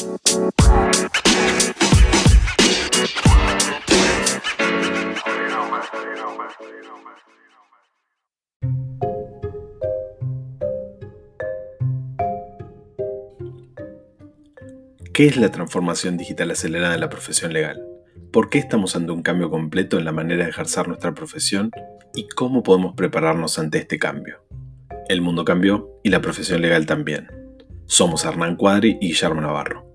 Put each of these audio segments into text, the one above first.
¿Qué es la transformación digital acelerada en la profesión legal? ¿Por qué estamos ante un cambio completo en la manera de ejercer nuestra profesión? ¿Y cómo podemos prepararnos ante este cambio? El mundo cambió y la profesión legal también. Somos Hernán Cuadri y Guillermo Navarro.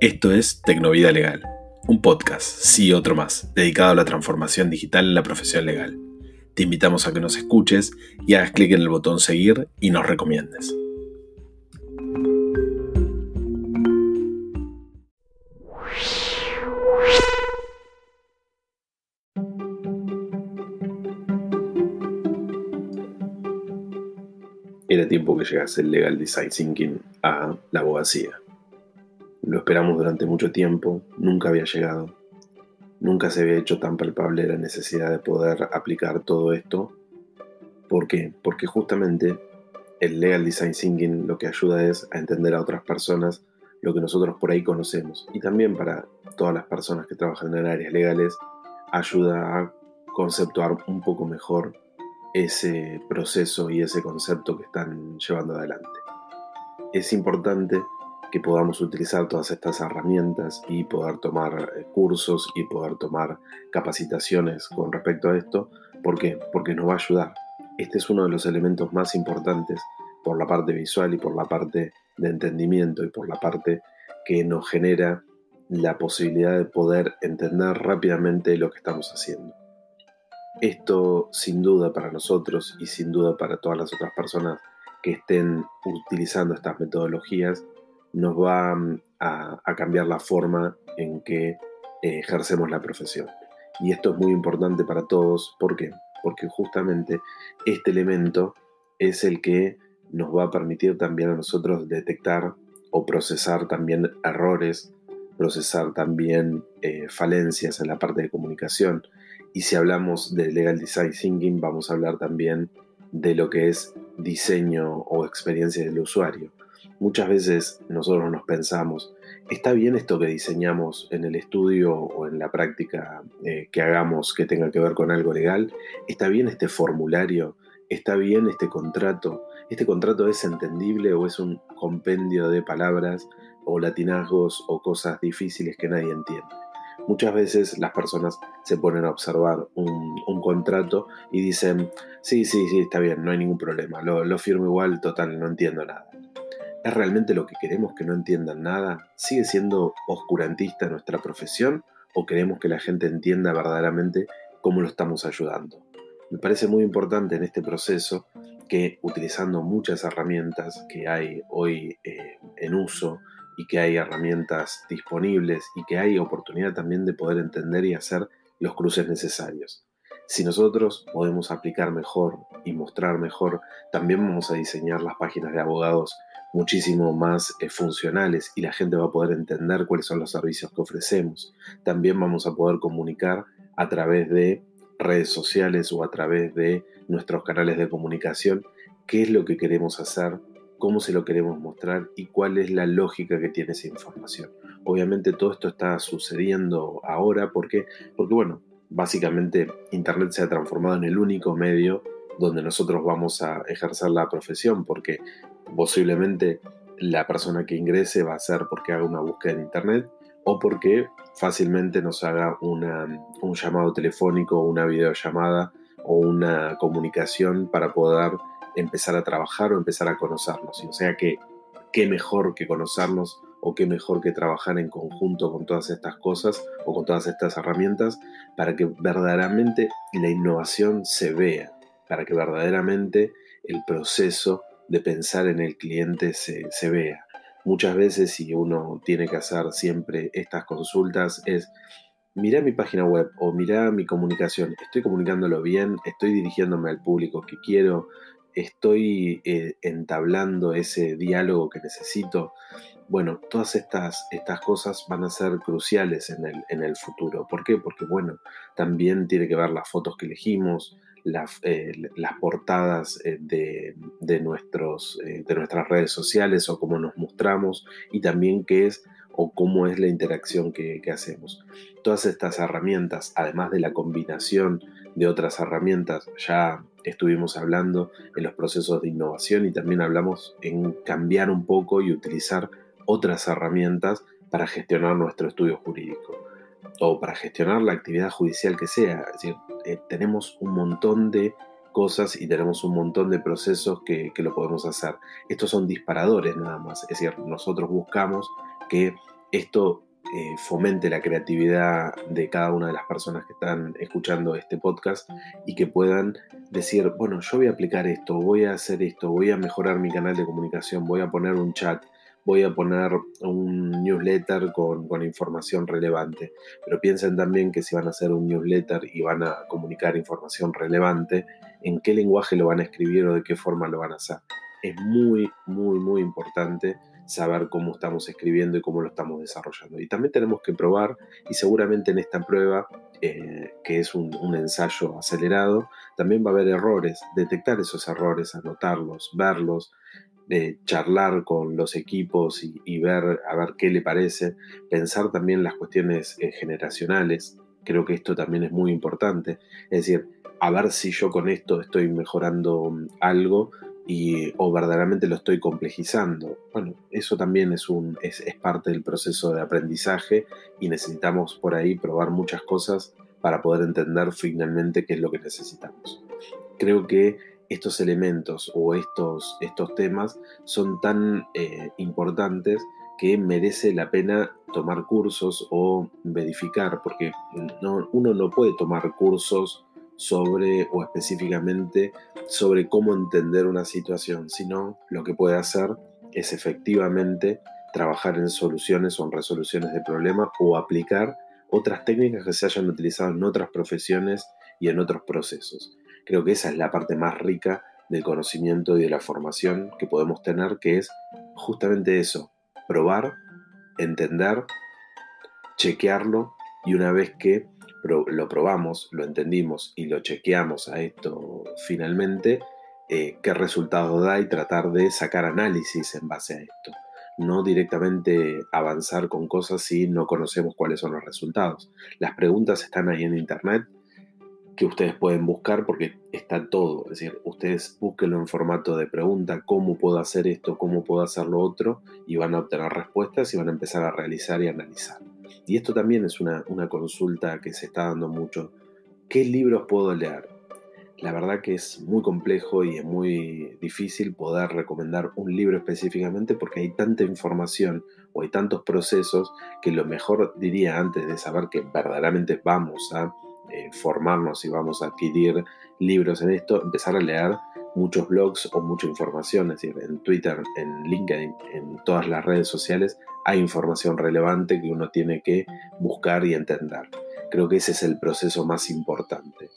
Esto es Tecnovida Legal, un podcast, sí otro más, dedicado a la transformación digital en la profesión legal. Te invitamos a que nos escuches y hagas clic en el botón seguir y nos recomiendes. Era tiempo que llegase el Legal Design Thinking a la abogacía. Lo esperamos durante mucho tiempo, nunca había llegado. Nunca se había hecho tan palpable la necesidad de poder aplicar todo esto. ¿Por qué? Porque justamente el Legal Design Thinking lo que ayuda es a entender a otras personas lo que nosotros por ahí conocemos. Y también para todas las personas que trabajan en áreas legales, ayuda a conceptuar un poco mejor ese proceso y ese concepto que están llevando adelante. Es importante que podamos utilizar todas estas herramientas y poder tomar eh, cursos y poder tomar capacitaciones con respecto a esto. ¿Por qué? Porque nos va a ayudar. Este es uno de los elementos más importantes por la parte visual y por la parte de entendimiento y por la parte que nos genera la posibilidad de poder entender rápidamente lo que estamos haciendo. Esto sin duda para nosotros y sin duda para todas las otras personas que estén utilizando estas metodologías nos va mm, a, cambiar la forma en que eh, ejercemos la profesión. Y esto es muy importante para todos. ¿Por qué? Porque justamente este elemento es el que nos va a permitir también a nosotros detectar o procesar también errores, procesar también eh, falencias en la parte de comunicación y si hablamos de Legal Design Thinking, vamos a hablar también de lo que es diseño o experiencia del usuario. Muchas veces nosotros nos pensamos, ¿está bien esto que diseñamos en el estudio o en la práctica eh, que hagamos que tenga que ver con algo legal? ¿Está bien este formulario? ¿Está bien este contrato? ¿Este contrato es entendible o es un compendio de palabras o latinazgos o cosas difíciles que nadie entiende? Muchas veces las personas se ponen a observar un, contrato y dicen, sí, sí, sí, está bien, no hay ningún problema, lo, lo firmo igual, total, no entiendo nada. ¿Es realmente lo que queremos que no entiendan nada? ¿Sigue siendo oscurantista nuestra profesión o queremos que la gente entienda verdaderamente cómo lo estamos ayudando? Me parece muy importante en este proceso que utilizando muchas herramientas que hay hoy eh, en uso, y que hay herramientas disponibles y que hay oportunidad también de poder entender y hacer los cruces necesarios. Si nosotros podemos aplicar mejor y mostrar mejor, también vamos a diseñar las páginas de abogados muchísimo más eh, funcionales y la gente va a poder entender cuáles son los servicios que ofrecemos. También vamos a poder comunicar a través de redes sociales o a través de nuestros canales de comunicación qué es lo que queremos hacer cómo se lo queremos mostrar y cuál es la lógica que tiene esa información. Obviamente todo esto está sucediendo ahora porque, porque bueno, básicamente Internet se ha transformado en el único medio donde nosotros vamos a ejercer la profesión, porque posiblemente la persona que ingrese va a ser porque haga una búsqueda en Internet o porque fácilmente nos haga una, un llamado telefónico, una videollamada o una comunicación para poder empezar a trabajar o empezar a conocernos. O sea que qué mejor que conocernos o qué mejor que trabajar en conjunto con todas estas cosas o con todas estas herramientas para que verdaderamente la innovación se vea, para que verdaderamente el proceso de pensar en el cliente se, se vea. Muchas veces si uno tiene que hacer siempre estas consultas es mira mi página web o mira mi comunicación, estoy comunicándolo bien, estoy dirigiéndome al público que quiero, estoy eh, entablando ese diálogo que necesito. Bueno, todas estas, estas cosas van a ser cruciales en el, en el futuro. ¿Por qué? Porque, bueno, también tiene que ver las fotos que elegimos, las, eh, las portadas eh, de, de, nuestros, de nuestras redes sociales o cómo nos mostramos y también qué es o cómo es la interacción que, hacemos. Todas estas herramientas, además de la combinación de otras herramientas, ya estuvimos hablando en los procesos de innovación y también hablamos en cambiar un poco y utilizar otras herramientas para gestionar nuestro estudio jurídico o para gestionar la actividad judicial que sea. Es decir, eh, tenemos un montón de cosas y tenemos un montón de procesos que, lo podemos hacer. Estos son disparadores nada más, es decir, nosotros buscamos que esto eh, fomente la creatividad de cada una de las personas que están escuchando este podcast y que puedan decir, bueno, yo voy a aplicar esto, voy a hacer esto, voy a mejorar mi canal de comunicación, voy a poner un chat, voy a poner un newsletter con, información relevante. Pero piensen también que si van a hacer un newsletter y van a comunicar información relevante, en qué lenguaje lo van a escribir o de qué forma lo van a hacer. Es muy, muy, muy importante saber cómo estamos escribiendo y cómo lo estamos desarrollando. Y también tenemos que probar, y seguramente en esta prueba, eh, que es un, ensayo acelerado, también va a haber errores, detectar esos errores, anotarlos, verlos, charlar con los equipos y, ver a ver qué le parece, pensar también las cuestiones eh, generacionales, creo que esto también es muy importante, es decir, a ver si yo con esto estoy mejorando mm, algo y, o verdaderamente lo estoy complejizando. Bueno, eso también es, un, es, es parte del proceso de aprendizaje y necesitamos por ahí probar muchas cosas para poder entender finalmente qué es lo que necesitamos. Creo que estos elementos o estos, estos temas son tan eh, importantes que merece la pena tomar cursos o verificar, porque uno no puede tomar cursos sobre o específicamente sobre cómo entender una situación, sino lo que puede hacer es efectivamente trabajar en soluciones o en resoluciones de problemas o aplicar otras técnicas que se hayan utilizado en otras profesiones y en otros procesos. Creo que esa es la parte más rica del conocimiento y de la formación que podemos tener, que es justamente eso, probar, entender, chequearlo y una vez que lo probamos, lo entendimos y lo chequeamos a esto finalmente, eh, qué resultados da y tratar de sacar análisis en base a esto. No directamente avanzar con cosas si no conocemos cuáles son los resultados. Las preguntas están ahí en internet, que ustedes pueden buscar porque está todo. Es decir, ustedes búsquenlo en formato de pregunta, cómo puedo hacer esto, cómo puedo hacer lo otro, y van a obtener respuestas y van a empezar a realizar y analizar. Y esto también es una, una consulta que se está dando mucho. ¿Qué libros puedo leer? La verdad que es muy complejo y es muy difícil poder recomendar un libro específicamente porque hay tanta información o hay tantos procesos que lo mejor diría antes de saber que verdaderamente vamos a eh, formarnos y vamos a adquirir libros en esto, empezar a leer muchos blogs o mucha información, es decir, en Twitter, en LinkedIn, en todas las redes sociales hay información relevante que uno tiene que buscar y entender. Creo que ese es el proceso más importante.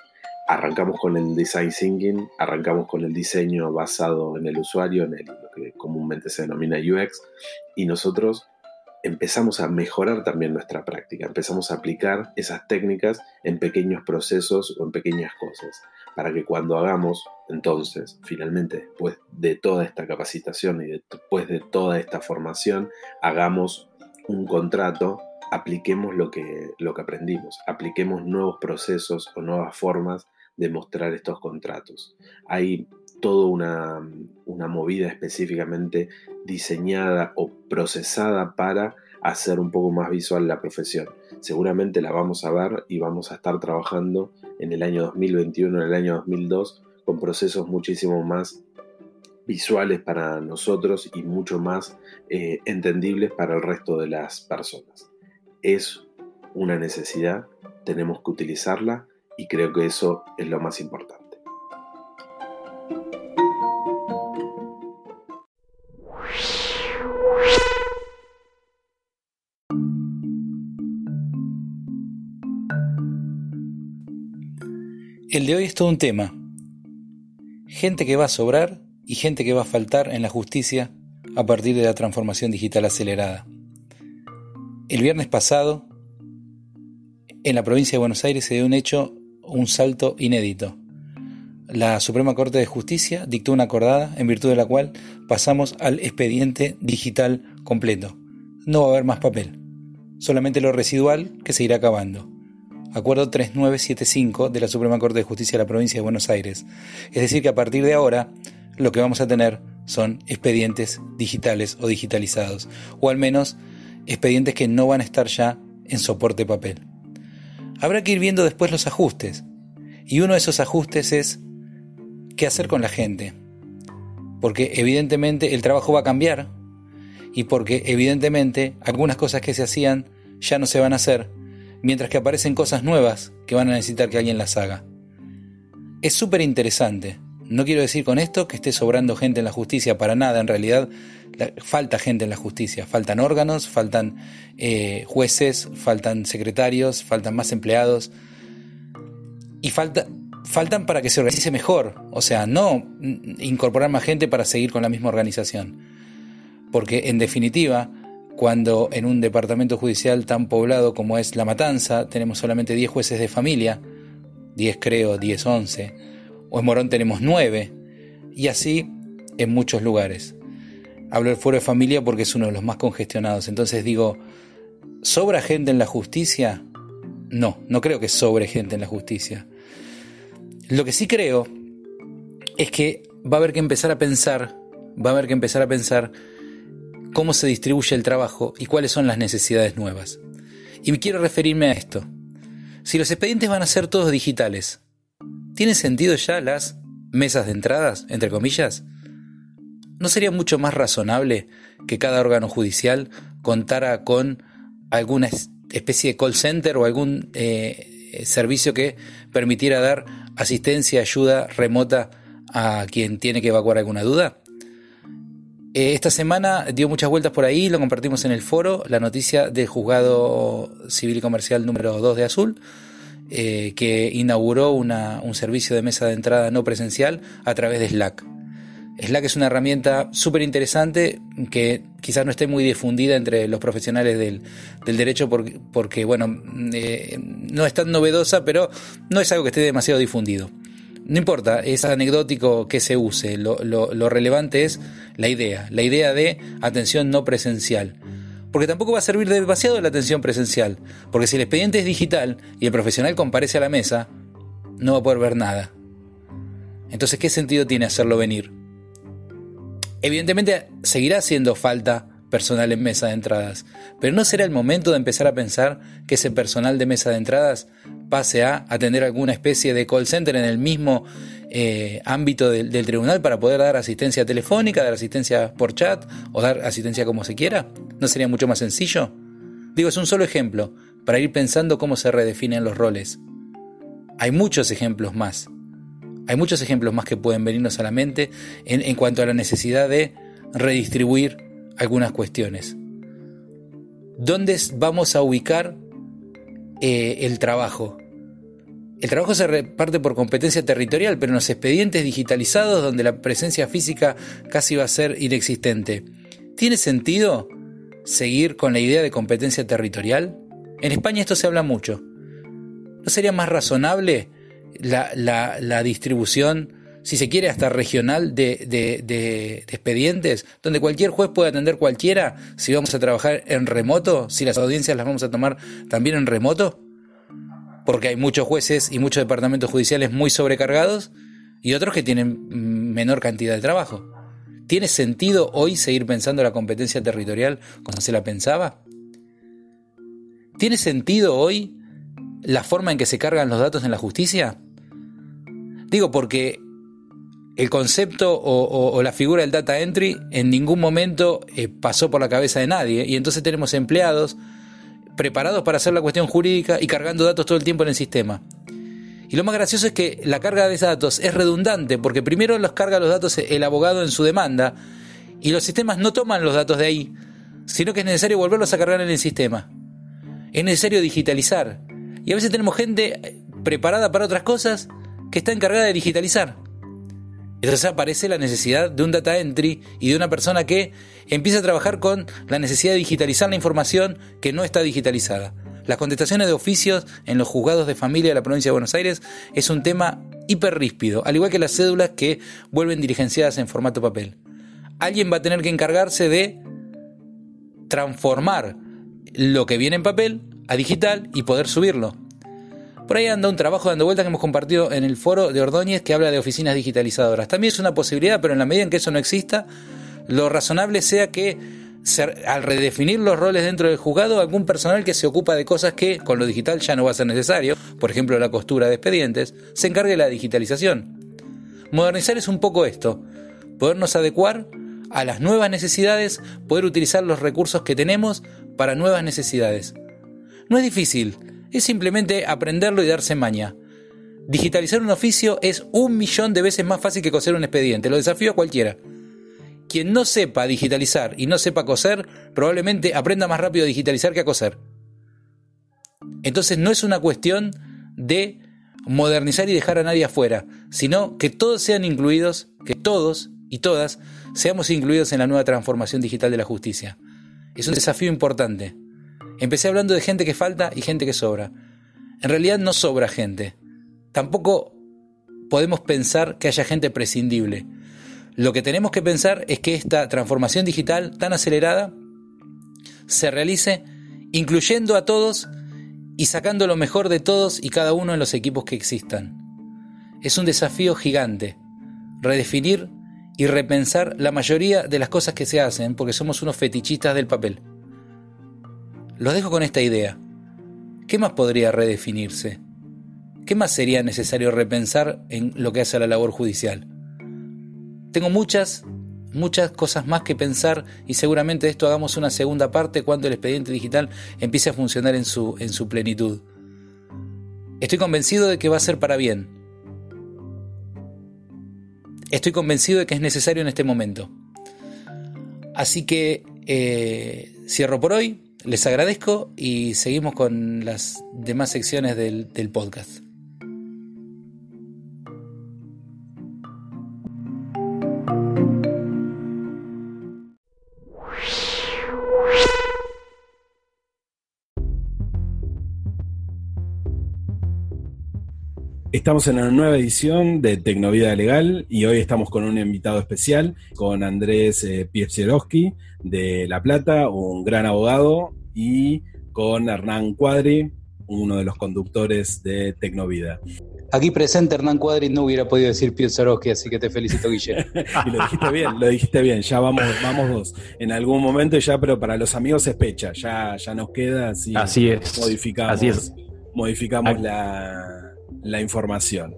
Arrancamos con el design thinking, arrancamos con el diseño basado en el usuario, en lo que comúnmente se denomina UX, y nosotros empezamos a mejorar también nuestra práctica, empezamos a aplicar esas técnicas en pequeños procesos o en pequeñas cosas, para que cuando hagamos, entonces, finalmente, después de toda esta capacitación y después de toda esta formación, hagamos un contrato, apliquemos lo que, lo que aprendimos, apliquemos nuevos procesos o nuevas formas de mostrar estos contratos. Hay toda una, una movida específicamente diseñada o procesada para hacer un poco más visual la profesión. Seguramente la vamos a ver y vamos a estar trabajando en el año 2021, en el año 2002, con procesos muchísimo más visuales para nosotros y mucho más eh, entendibles para el resto de las personas. Es una necesidad, tenemos que utilizarla y creo que eso es lo más importante. El de hoy es todo un tema. Gente que va a sobrar y gente que va a faltar en la justicia a partir de la transformación digital acelerada. El viernes pasado, en la provincia de Buenos Aires se dio un hecho, un salto inédito. La Suprema Corte de Justicia dictó una acordada en virtud de la cual pasamos al expediente digital completo. No va a haber más papel. solamente lo residual que se irá acabando. Acuerdo 3975 de la Suprema Corte de Justicia de la Provincia de Buenos Aires. Es decir, que a partir de ahora lo que vamos a tener son expedientes digitales o digitalizados, o al menos expedientes que no van a estar ya en soporte papel. Habrá que ir viendo después los ajustes, y uno de esos ajustes es qué hacer con la gente, porque evidentemente el trabajo va a cambiar, y porque evidentemente algunas cosas que se hacían ya no se van a hacer, mientras que aparecen cosas nuevas que van a necesitar que alguien las haga. Es súper interesante. No quiero decir con esto que esté sobrando gente en la justicia, para nada. En realidad falta gente en la justicia. Faltan órganos, faltan eh, jueces, faltan secretarios, faltan más empleados. Y falta, faltan para que se organice mejor. O sea, no incorporar más gente para seguir con la misma organización. Porque en definitiva, cuando en un departamento judicial tan poblado como es La Matanza tenemos solamente 10 jueces de familia, 10 creo, 10, 11, o en Morón tenemos 9, y así en muchos lugares. Hablo del fuero de familia porque es uno de los más congestionados, entonces digo, ¿sobra gente en la justicia? No, no creo que sobre gente en la justicia. Lo que sí creo es que va a haber que empezar a pensar, va a haber que empezar a pensar cómo se distribuye el trabajo y cuáles son las necesidades nuevas. Y quiero referirme a esto. Si los expedientes van a ser todos digitales, ¿tiene sentido ya las mesas de entradas, entre comillas? ¿No sería mucho más razonable que cada órgano judicial contara con alguna especie de call center o algún eh, servicio que permitiera dar asistencia, ayuda remota a quien tiene que evacuar alguna duda? Eh, esta semana dio muchas vueltas por ahí, lo compartimos en el foro, la noticia del juzgado civil y comercial número 2 de Azul, eh, que inauguró un servicio de mesa de entrada no presencial a través de Slack. Slack es una herramienta súper interesante que quizás no esté muy difundida entre los profesionales del, derecho porque, bueno, eh, no es tan novedosa, pero no es algo que esté demasiado difundido. No importa, es anecdótico que se use, lo, relevante es la idea, la idea de atención no presencial. Porque tampoco va a servir demasiado la atención presencial, porque si el expediente es digital y el profesional comparece a la mesa, no va a poder ver nada. Entonces, ¿qué sentido tiene hacerlo venir? Evidentemente seguirá haciendo falta personal en mesa de entradas, pero ¿no será el momento de empezar a pensar que ese personal de mesa de entradas pase a atender alguna especie de call center en el mismo eh, ámbito del, tribunal para poder dar asistencia telefónica, dar asistencia por chat o dar asistencia como se quiera? ¿No sería mucho más sencillo? Digo, es un solo ejemplo para ir pensando cómo se redefinen los roles. Hay muchos ejemplos más. Hay muchos ejemplos más que pueden venirnos a la mente en, cuanto a la necesidad de redistribuir algunas cuestiones. ¿Dónde vamos a ubicar eh, el trabajo? El trabajo se reparte por competencia territorial, pero en los expedientes digitalizados donde la presencia física casi va a ser inexistente. ¿Tiene sentido seguir con la idea de competencia territorial? En España esto se habla mucho. ¿No sería más razonable la, distribución, si se quiere, hasta regional de, de, expedientes, donde cualquier juez puede atender cualquiera si vamos a trabajar en remoto, si las audiencias las vamos a tomar también en remoto? porque hay muchos jueces y muchos departamentos judiciales muy sobrecargados y otros que tienen menor cantidad de trabajo. ¿Tiene sentido hoy seguir pensando la competencia territorial como se la pensaba? ¿Tiene sentido hoy la forma en que se cargan los datos en la justicia? Digo porque el concepto o, la figura del data entry en ningún momento eh, pasó por la cabeza de nadie y entonces tenemos empleados preparados para hacer la cuestión jurídica y cargando datos todo el tiempo en el sistema. Y lo más gracioso es que la carga de esos datos es redundante, porque primero los carga los datos el abogado en su demanda, y los sistemas no toman los datos de ahí, sino que es necesario volverlos a cargar en el sistema. Es necesario digitalizar. Y a veces tenemos gente preparada para otras cosas que está encargada de digitalizar. Entonces aparece la necesidad de un data entry y de una persona que empieza a trabajar con la necesidad de digitalizar la información que no está digitalizada. Las contestaciones de oficios en los juzgados de familia de la provincia de Buenos Aires es un tema hiper ríspido, al igual que las cédulas que vuelven dirigenciadas en formato papel. Alguien va a tener que encargarse de transformar lo que viene en papel a digital y poder subirlo. Por ahí anda un trabajo dando vuelta que hemos compartido en el foro de Ordóñez que habla de oficinas digitalizadoras. También es una posibilidad, pero en la medida en que eso no exista, lo razonable sea que al redefinir los roles dentro del juzgado, algún personal que se ocupa de cosas que con lo digital ya no va a ser necesario, por ejemplo la costura de expedientes, se encargue de la digitalización. Modernizar es un poco esto, podernos adecuar a las nuevas necesidades, poder utilizar los recursos que tenemos para nuevas necesidades. No es difícil, es simplemente aprenderlo y darse maña. Digitalizar un oficio es un millón de veces más fácil que coser un expediente, lo desafío a cualquiera. Quien no sepa digitalizar y no sepa coser, probablemente aprenda más rápido a digitalizar que a coser. Entonces no es una cuestión de modernizar y dejar a nadie afuera, sino que todos sean incluidos, que todos y todas seamos incluidos en la nueva transformación digital de la justicia. Es un desafío importante. Empecé hablando de gente que falta y gente que sobra. En realidad no sobra gente. Tampoco podemos pensar que haya gente prescindible. Lo que tenemos que pensar es que esta transformación digital tan acelerada se realice incluyendo a todos y sacando lo mejor de todos y cada uno en los equipos que existan. Es un desafío gigante, redefinir y repensar la mayoría de las cosas que se hacen porque somos unos fetichistas del papel. Los dejo con esta idea. ¿Qué más podría redefinirse? ¿Qué más sería necesario repensar en lo que hace a la labor judicial? Tengo muchas, muchas cosas más que pensar y seguramente de esto hagamos una segunda parte cuando el expediente digital empiece a funcionar en su, en su plenitud. Estoy convencido de que va a ser para bien. Estoy convencido de que es necesario en este momento. Así que eh, cierro por hoy, les agradezco y seguimos con las demás secciones del, podcast. Estamos en una nueva edición de Tecnovida Legal y hoy estamos con un invitado especial, con Andrés eh, de La Plata, un gran abogado, y con Hernán Cuadri, uno de los conductores de Tecnovida. Aquí presente Hernán Cuadri no hubiera podido decir Pietrowski, así que te felicito, Guillermo. y lo dijiste bien, lo dijiste bien, ya vamos, vamos dos. En algún momento ya, pero para los amigos es pecha, ya, ya nos queda así. Así es. Modificamos, así es. modificamos la la información.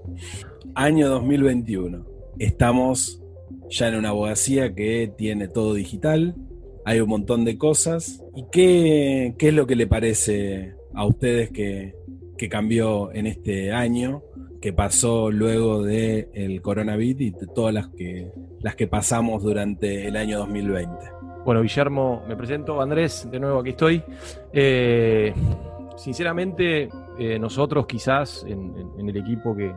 Año 2021. Estamos ya en una abogacía que tiene todo digital, hay un montón de cosas. ¿Y qué, es lo que le parece a ustedes que, cambió en este año, que pasó luego del el coronavirus y de todas las que, las que pasamos durante el año 2020? Bueno, Guillermo, me presento. Andrés, de nuevo aquí estoy. Eh, sinceramente, eh, nosotros quizás en, el equipo que,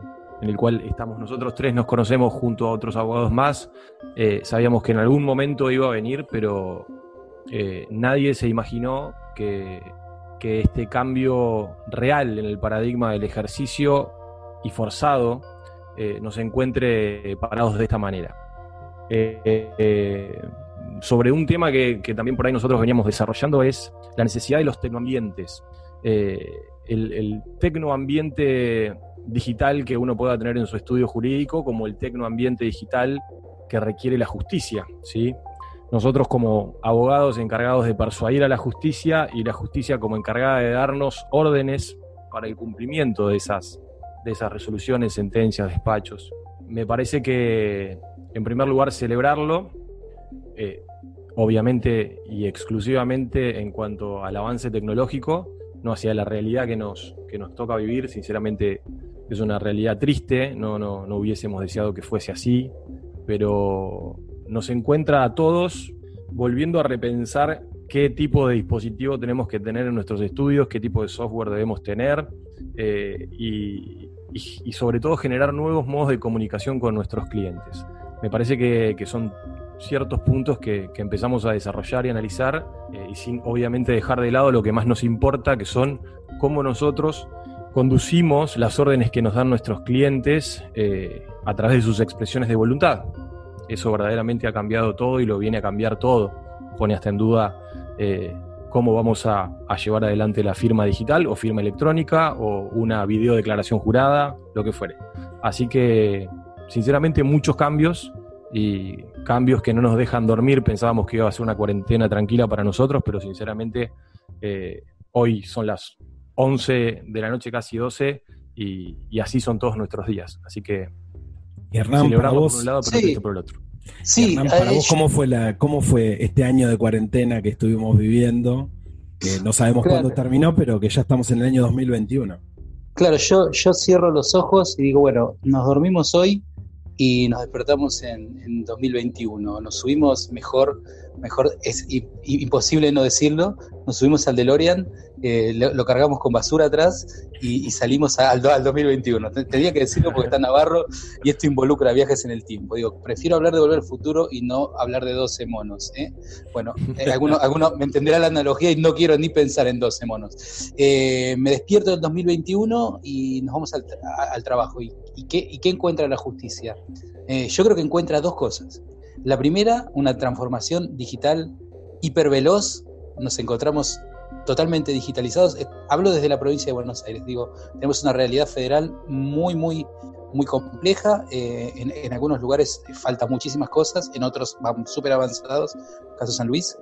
en el cual estamos nosotros tres, nos conocemos junto a otros abogados más, eh, sabíamos que en algún momento iba a venir, pero eh, nadie se imaginó que, que, este cambio real en el paradigma del ejercicio y forzado nos encuentre parados de esta manera. sobre un tema que, también por ahí nosotros veníamos desarrollando es la necesidad de los tecnoambientes el, tecnoambiente digital que uno pueda tener en su estudio jurídico como el tecnoambiente digital que requiere la justicia. ¿sí? Nosotros como abogados encargados de persuadir a la justicia y la justicia como encargada de darnos órdenes para el cumplimiento de esas, de esas resoluciones, sentencias, despachos. Me parece que, en primer lugar, celebrarlo, eh, obviamente y exclusivamente en cuanto al avance tecnológico, no hacia la realidad que nos, que nos toca vivir. Sinceramente es una realidad triste, no, no, no hubiésemos deseado que fuese así, pero nos encuentra a todos volviendo a repensar qué tipo de dispositivo tenemos que tener en nuestros estudios, qué tipo de software debemos tener eh, y, sobre todo generar nuevos modos de comunicación con nuestros clientes. Me parece que, que son ciertos puntos que, empezamos a desarrollar y analizar, eh, y sin obviamente dejar de lado lo que más nos importa, que son cómo nosotros conducimos las órdenes que nos dan nuestros clientes eh, a través de sus expresiones de voluntad. Eso verdaderamente ha cambiado todo y lo viene a cambiar todo. Pone hasta en duda eh, cómo vamos a, llevar adelante la firma digital o firma electrónica o una videodeclaración jurada, lo que fuere. Así que, sinceramente, muchos cambios y cambios que no nos dejan dormir. Pensábamos que iba a ser una cuarentena tranquila para nosotros, pero sinceramente eh, hoy son las 11 de la noche, casi 12, y, así son todos nuestros días. Así que celebramos por un lado, pero sí. por el otro. Sí, para vos, ¿cómo fue, la, ¿cómo fue este año de cuarentena que estuvimos viviendo? Que no sabemos cuándo terminó, pero que ya estamos en el año 2021. Claro, yo, yo cierro los ojos y digo, bueno, nos dormimos hoy y nos despertamos en, en 2021. Nos subimos mejor mejor es imposible no decirlo, nos subimos al DeLorean, eh, lo, cargamos con basura atrás y, salimos al, al, 2021. Tenía que decirlo porque está Navarro y esto involucra viajes en el tiempo. Digo, prefiero hablar de Volver al Futuro y no hablar de 12 monos. ¿eh? Bueno, eh, alguno, alguno, me entenderá la analogía y no quiero ni pensar en 12 monos. me despierto en 2021 y nos vamos al, trabajo. ¿Y, qué, ¿Y qué encuentra la justicia? yo creo que encuentra dos cosas. La primera, una transformación digital hiperveloz. Nos encontramos totalmente digitalizados. Eh, hablo desde la provincia de Buenos Aires. Digo, tenemos una realidad federal muy, muy, muy compleja. Eh, en, algunos lugares faltan muchísimas cosas, en otros van súper avanzados. Caso San Luis.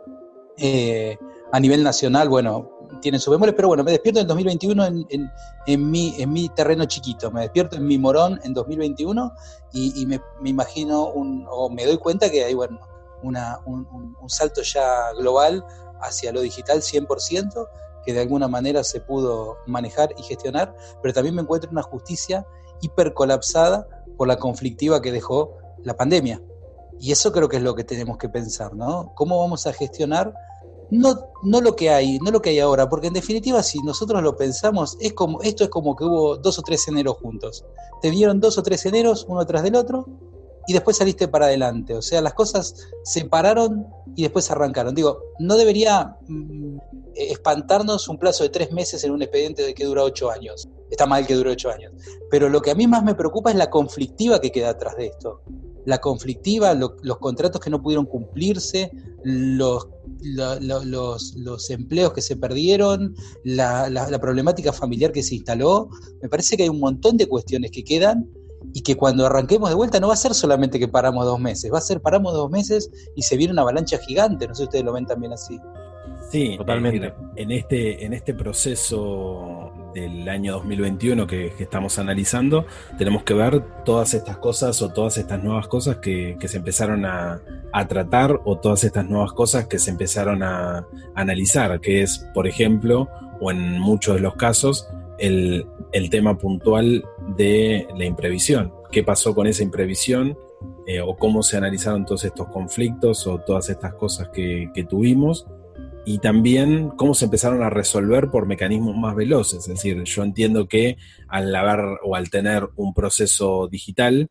Eh, a nivel nacional, bueno, tienen sus bemoles, pero bueno, me despierto en 2021 en, en, mi, en mi terreno chiquito, me despierto en mi morón en 2021 y, me, imagino, un, o me doy cuenta que hay, bueno, una, un, salto ya global hacia lo digital 100%, que de alguna manera se pudo manejar y gestionar, pero también me encuentro en una justicia hipercolapsada por la conflictiva que dejó la pandemia. Y eso creo que es lo que tenemos que pensar, ¿no? ¿Cómo vamos a gestionar no, no lo que hay, no lo que hay ahora, porque en definitiva, si nosotros lo pensamos, es como, esto es como que hubo dos o tres eneros juntos. Te vieron dos o tres eneros, uno tras del otro, y después saliste para adelante. O sea, las cosas se pararon y después arrancaron. Digo, no debería mm, espantarnos un plazo de tres meses en un expediente que dura ocho años. Está mal que dure ocho años. Pero lo que a mí más me preocupa es la conflictiva que queda atrás de esto. La conflictiva, los contratos que no pudieron cumplirse, los empleos que se perdieron, la, problemática familiar que se instaló. Me parece que hay un montón de cuestiones que quedan y que cuando arranquemos de vuelta no va a ser solamente que paramos dos meses, va a ser paramos dos meses y se viene una avalancha gigante. No sé si ustedes lo ven también así. Sí, totalmente. En este, en este proceso del año 2021 que, estamos analizando, tenemos que ver todas estas cosas o todas estas nuevas cosas que, se empezaron a, tratar o todas estas nuevas cosas que se empezaron a, analizar, que es, por ejemplo, o en muchos de los casos, el, tema puntual de la imprevisión. ¿Qué pasó con esa imprevisión? Eh, o cómo se analizaron todos estos conflictos o todas estas cosas que, que tuvimos y también cómo se empezaron a resolver por mecanismos más veloces. Es decir, yo entiendo que al haber o al tener un proceso digital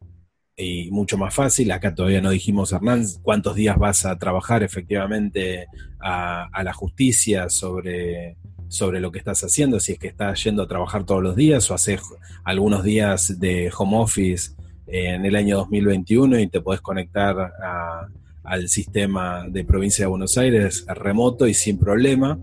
y mucho más fácil, acá todavía no dijimos, Hernán, cuántos días vas a trabajar efectivamente a, la justicia sobre, sobre lo que estás haciendo, si es que estás yendo a trabajar todos los días o haces algunos días de home office en el año 2021 y te podés conectar a al sistema de provincia de Buenos Aires remoto y sin problema,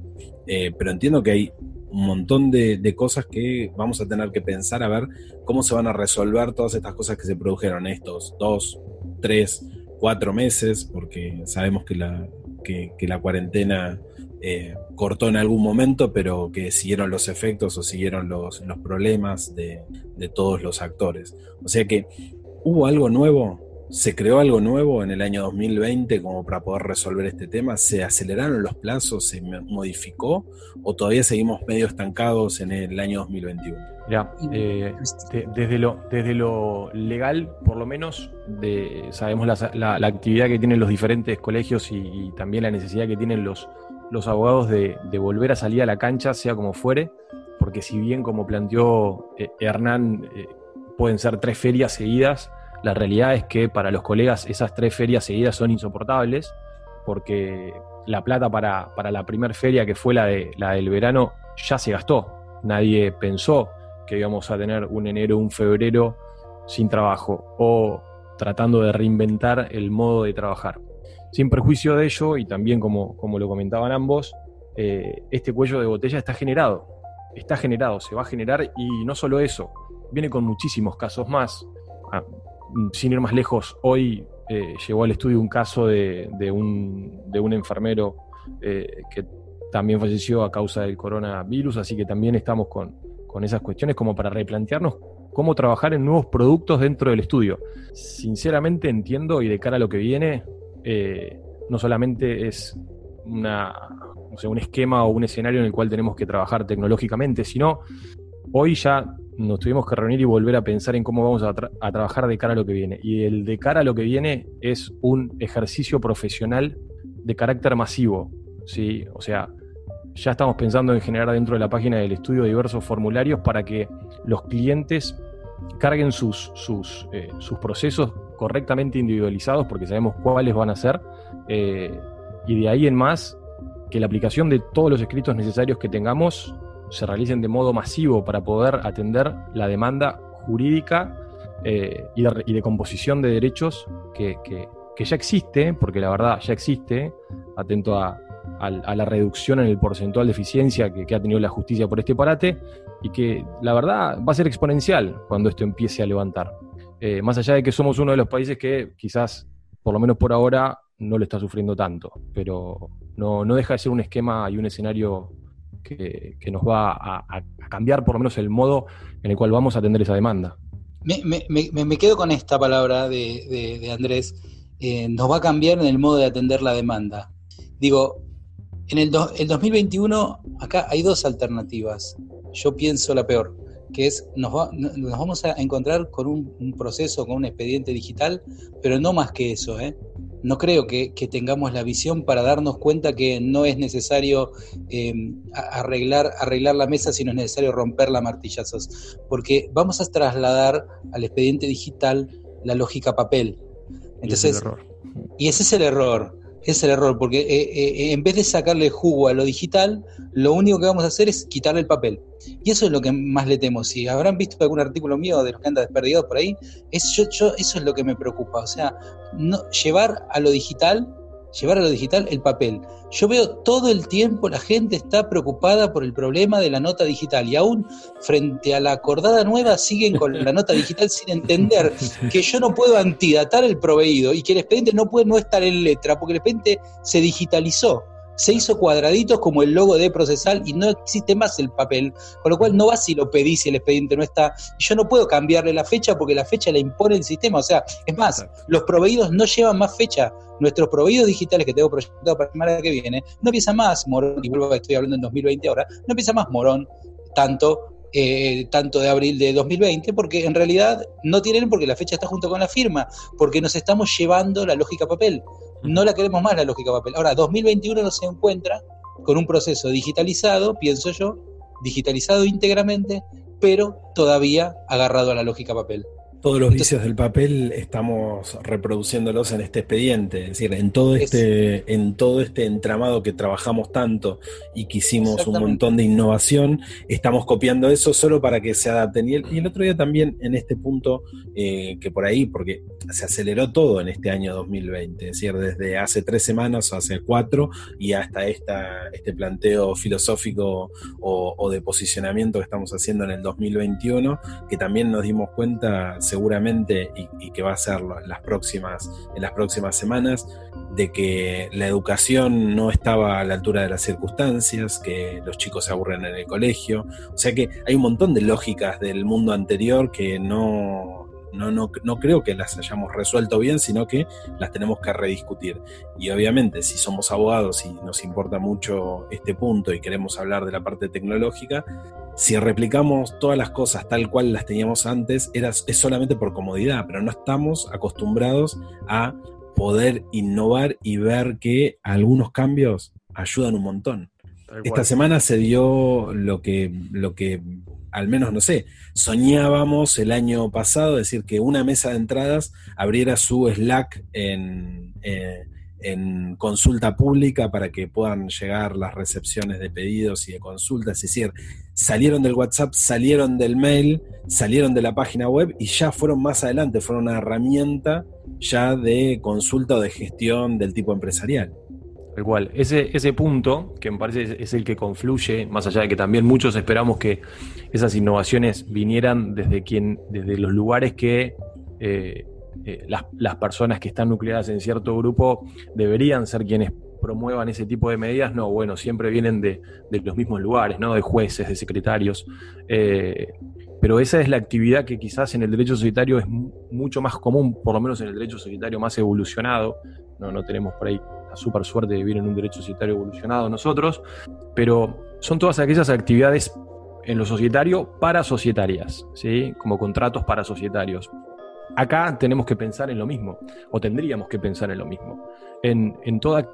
eh, pero entiendo que hay un montón de, cosas que vamos a tener que pensar a ver cómo se van a resolver todas estas cosas que se produjeron estos dos, tres, cuatro meses, porque sabemos que la, que, la cuarentena eh, cortó en algún momento, pero que siguieron los efectos o siguieron los, los problemas de, de todos los actores. O sea que hubo algo nuevo ¿Se creó algo nuevo en el año 2020 como para poder resolver este tema? ¿Se aceleraron los plazos? ¿Se modificó? ¿O todavía seguimos medio estancados en el año 2021? Ya, eh, desde, lo, desde lo legal, por lo menos, de, sabemos la, actividad que tienen los diferentes colegios y, también la necesidad que tienen los, los abogados de, volver a salir a la cancha, sea como fuere, porque si bien, como planteó eh, Hernán, eh, pueden ser tres ferias seguidas, la realidad es que para los colegas esas tres ferias seguidas son insoportables, porque la plata para, la primera feria, que fue la, de, la del verano, ya se gastó. Nadie pensó que íbamos a tener un enero, un febrero sin trabajo o tratando de reinventar el modo de trabajar. Sin perjuicio de ello, y también como, como lo comentaban ambos, eh, este cuello de botella está generado, está generado, se va a generar y no solo eso, viene con muchísimos casos más. Ah, sin ir más lejos, hoy eh, llegó al estudio un caso de, un, enfermero eh, que también falleció a causa del coronavirus, así que también estamos con, con esas cuestiones como para replantearnos cómo trabajar en nuevos productos dentro del estudio. Sinceramente entiendo y de cara a lo que viene, eh, no solamente es una, un esquema o un escenario en el cual tenemos que trabajar tecnológicamente, sino hoy ya nos tuvimos que reunir y volver a pensar en cómo vamos a, trabajar de cara a lo que viene. Y el de cara a lo que viene es un ejercicio profesional de carácter masivo. ¿sí? O sea, ya estamos pensando en generar dentro de la página del estudio diversos formularios para que los clientes carguen sus, sus, eh, procesos correctamente individualizados porque sabemos cuáles van a ser eh, y de ahí en más que la aplicación de todos los escritos necesarios que tengamos se realicen de modo masivo para poder atender la demanda jurídica eh, y, de, composición de derechos que, ya existe, porque la verdad ya existe, atento a, la reducción en el porcentual de eficiencia que, ha tenido la justicia por este parate, y que la verdad va a ser exponencial cuando esto empiece a levantar. Eh, más allá de que somos uno de los países que quizás, por lo menos por ahora, no lo está sufriendo tanto, pero no, no deja de ser un esquema y un escenario que, nos va a, cambiar por lo menos el modo en el cual vamos a atender esa demanda. Me, quedo con esta palabra de, Andrés, eh, nos va a cambiar en el modo de atender la demanda. Digo, en el, el 2021 acá hay dos alternativas. Yo pienso la peor, que es nos, nos vamos a encontrar con un, un, proceso, con un expediente digital, pero no más que eso. ¿eh? no creo que, tengamos la visión para darnos cuenta que no es necesario em, arreglar, arreglar la mesa, sino es necesario romperla martillazos, porque vamos a trasladar al expediente digital la lógica papel. Entonces, y ese es el error es el error, porque eh, eh, en vez de sacarle jugo a lo digital, lo único que vamos a hacer es quitarle el papel. Y eso es lo que más le temo. Si habrán visto algún artículo mío de los que andan desperdigados por ahí, es, yo, yo, eso es lo que me preocupa. O sea, no, llevar a lo digital llevar a lo digital el papel. Yo veo todo el tiempo la gente está preocupada por el problema de la nota digital y aún frente a la acordada nueva siguen con la nota digital sin entender que yo no puedo antidatar el proveído y que el expediente no puede no estar en letra porque el expediente se digitalizó se hizo cuadraditos como el logo de Procesal y no existe más el papel, con lo cual no va si lo pedí si el expediente no está. Yo no puedo cambiarle la fecha porque la fecha la impone el sistema. O sea, es más, los proveídos no llevan más fecha. Nuestros proveídos digitales que tengo proyectado para la semana que viene, no empieza más Morón, y vuelvo que estoy hablando en 2020 ahora, no empieza más Morón tanto eh, tanto de abril de 2020, porque en realidad no tienen porque la fecha está junto con la firma, porque nos estamos llevando la lógica papel. No la queremos más la lógica papel. Ahora, 2021 no se encuentra con un proceso digitalizado, pienso yo, digitalizado íntegramente, pero todavía agarrado a la lógica papel. Todos los vicios del papel estamos reproduciéndolos en este expediente, es decir, en todo este, en todo este entramado que trabajamos tanto y que hicimos un montón de innovación, estamos copiando eso solo para que se adapten. Y el, otro día también en este punto, eh, que por ahí, porque se aceleró todo en este año 2020, es decir, desde hace tres semanas o hace cuatro y hasta esta, este planteo filosófico o, o de posicionamiento que estamos haciendo en el 2021, que también nos dimos cuenta seguramente y, que va a ser en las, próximas, en las próximas semanas, de que la educación no estaba a la altura de las circunstancias, que los chicos se aburren en el colegio. O sea que hay un montón de lógicas del mundo anterior que no, no, no, no, creo que las hayamos resuelto bien, sino que las tenemos que rediscutir. Y obviamente, si somos abogados y nos importa mucho este punto y queremos hablar de la parte tecnológica, si replicamos todas las cosas tal cual las teníamos antes, era, es solamente por comodidad, pero no estamos acostumbrados a poder innovar y ver que algunos cambios ayudan un montón. Esta semana se dio lo que, lo que al menos, no sé, soñábamos el año pasado, decir, que una mesa de entradas abriera su Slack en, eh, en consulta pública para que puedan llegar las recepciones de pedidos y de consultas, es decir, salieron del WhatsApp, salieron del mail, salieron de la página web y ya fueron más adelante, fueron una herramienta ya de consulta o de gestión del tipo empresarial. Tal cual. Ese, ese punto, que me parece es el que confluye, más allá de que también muchos esperamos que esas innovaciones vinieran desde quien, desde los lugares que eh, eh, las, personas que están nucleadas en cierto grupo deberían ser quienes promuevan ese tipo de medidas. No, bueno, siempre vienen de, los mismos lugares, ¿no? De jueces, de secretarios. Eh, pero esa es la actividad que quizás en el derecho societario es mucho más común, por lo menos en el derecho societario más evolucionado. No, no tenemos por ahí la super suerte de vivir en un derecho societario evolucionado nosotros, pero son todas aquellas actividades en lo societario para societarias, ¿sí? como contratos para societarios. Acá tenemos que pensar en lo mismo, o tendríamos que pensar en lo mismo, en, toda,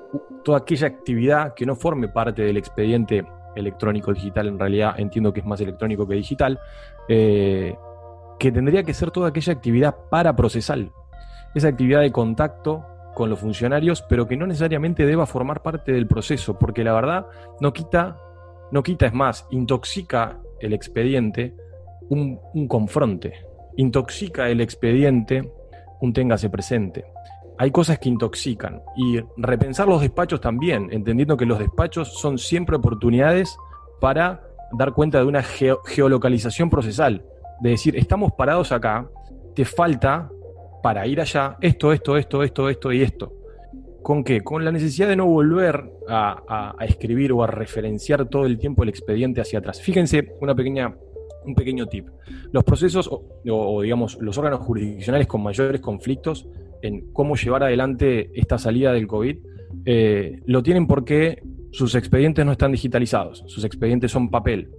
toda aquella actividad que no forme parte del expediente electrónico digital, en realidad entiendo que es más electrónico que digital, eh, que tendría que ser toda aquella actividad para procesal, esa actividad de contacto con los funcionarios, pero que no necesariamente deba formar parte del proceso, porque la verdad no quita, no quita, es más, intoxica el expediente un, confronte, intoxica el expediente un téngase presente. Hay cosas que intoxican y repensar los despachos también, entendiendo que los despachos son siempre oportunidades para dar cuenta de una geolocalización procesal, de decir, estamos parados acá, te falta para ir allá, esto, esto, esto, esto, esto y esto. ¿Con qué? Con la necesidad de no volver a, escribir o a referenciar todo el tiempo el expediente hacia atrás. Fíjense una pequeña, un pequeño tip. Los procesos o, digamos los órganos jurisdiccionales con mayores conflictos en cómo llevar adelante esta salida del COVID eh, lo tienen porque sus expedientes no están digitalizados, sus expedientes son papel.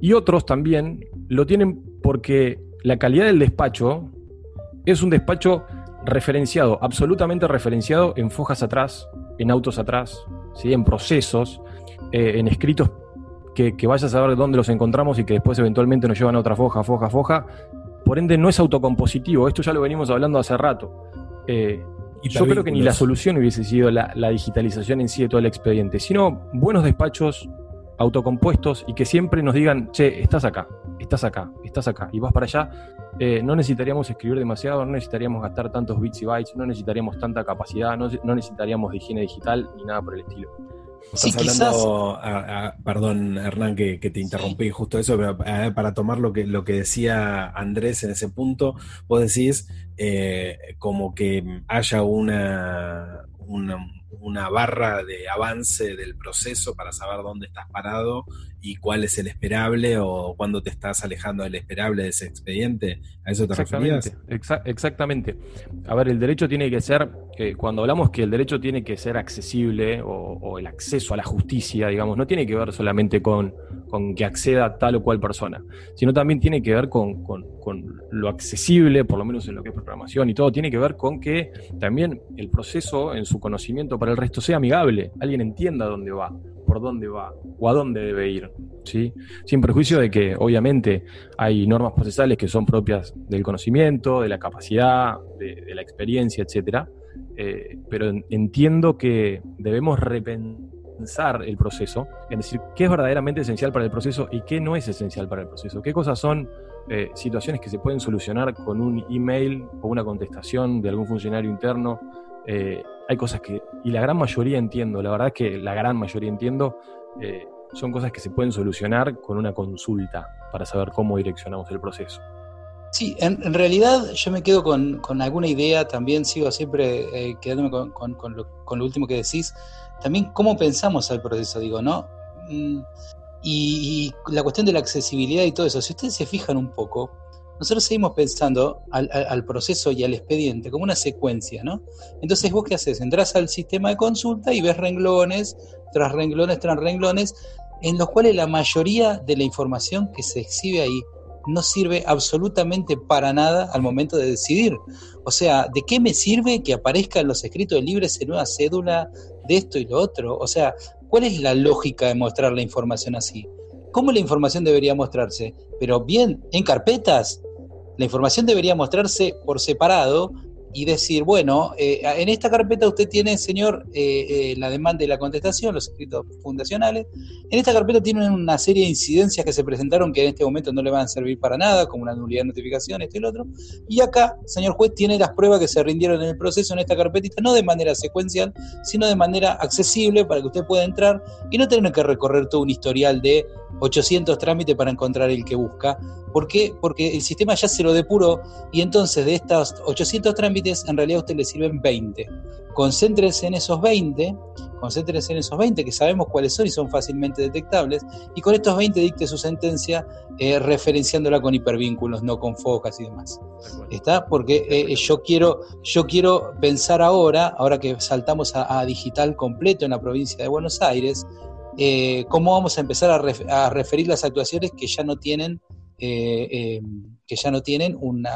Y otros también lo tienen porque la calidad del despacho es un despacho referenciado, absolutamente referenciado en fojas atrás, en autos atrás, ¿sí? en procesos, eh, en escritos que, vayas a saber dónde los encontramos y que después eventualmente nos llevan a otra foja, foja, foja. Por ende, no es autocompositivo. Esto ya lo venimos hablando hace rato. Eh, yo creo que ni la solución hubiese sido la, la, digitalización en sí de todo el expediente, sino buenos despachos autocompuestos y que siempre nos digan, che, estás acá, estás acá, estás acá, y vas para allá, eh, no necesitaríamos escribir demasiado, no necesitaríamos gastar tantos bits y bytes, no necesitaríamos tanta capacidad, no, necesitaríamos de higiene digital ni nada por el estilo. Estás hablando, perdón Hernán que, te interrumpí justo eso, pero para tomar lo que, lo que decía Andrés en ese punto, vos decís eh, como que haya una, una una barra de avance del proceso para saber dónde estás parado y cuál es el esperable o cuándo te estás alejando del esperable de ese expediente. ¿A eso te exactamente, exactamente. A ver, el derecho tiene que ser, cuando hablamos que el derecho tiene que ser accesible o, el acceso a la justicia, digamos, no tiene que ver solamente con, que acceda tal o cual persona, sino también tiene que ver con, lo accesible, por lo menos en lo que es programación y todo, tiene que ver con que también el proceso en su conocimiento para el resto sea amigable, alguien entienda dónde va por dónde va o a dónde debe ir, ¿sí? Sin perjuicio de que obviamente hay normas procesales que son propias del conocimiento, de la capacidad, de, la experiencia, etcétera, eh, pero entiendo que debemos repensar el proceso, es decir, qué es verdaderamente esencial para el proceso y qué no es esencial para el proceso, qué cosas son eh, situaciones que se pueden solucionar con un email o una contestación de algún funcionario interno, eh, hay cosas que, y la gran mayoría entiendo, la verdad es que la gran mayoría entiendo, son cosas que se pueden solucionar con una consulta para saber cómo direccionamos el proceso. Sí, en, realidad yo me quedo con, alguna idea, también sigo siempre eh, quedándome con, lo, último que decís, también cómo pensamos al proceso, digo, ¿no? Mm, y, y, la cuestión de la accesibilidad y todo eso, si ustedes se fijan un poco, nosotros seguimos pensando al, proceso y al expediente como una secuencia, ¿no? Entonces, ¿vos qué haces? Entrás al sistema de consulta y ves renglones, tras renglones, tras renglones, en los cuales la mayoría de la información que se exhibe ahí no sirve absolutamente para nada al momento de decidir. O sea, ¿de qué me sirve que aparezca en los escritos de libres en una cédula de esto y lo otro? O sea, ¿cuál es la lógica de mostrar la información así? ¿Cómo la información debería mostrarse? Pero bien, en carpetas, la información debería mostrarse por separado y decir, bueno, eh, en esta carpeta usted tiene, señor, eh, eh, la demanda y la contestación, los escritos fundacionales. En esta carpeta tiene una serie de incidencias que se presentaron que en este momento no le van a servir para nada, como una nulidad de notificación, esto y lo otro. Y acá, señor juez, tiene las pruebas que se rindieron en el proceso en esta carpetita, no de manera secuencial, sino de manera accesible para que usted pueda entrar y no tener que recorrer todo un historial de 800 trámites para encontrar el que busca. ¿Por qué? Porque el sistema ya se lo depuró y entonces de estos 800 trámites en realidad a usted le sirven 20. Concéntrese en esos 20, concéntrese en esos 20 que sabemos cuáles son y son fácilmente detectables y con estos 20 dicte su sentencia eh, referenciándola con hipervínculos, no con focas y demás. ¿Está? Porque eh, yo, quiero, yo quiero pensar ahora, ahora que saltamos a, a digital completo en la provincia de Buenos Aires, eh, cómo vamos a empezar a, referir las actuaciones que ya no tienen eh, eh, que ya no tienen un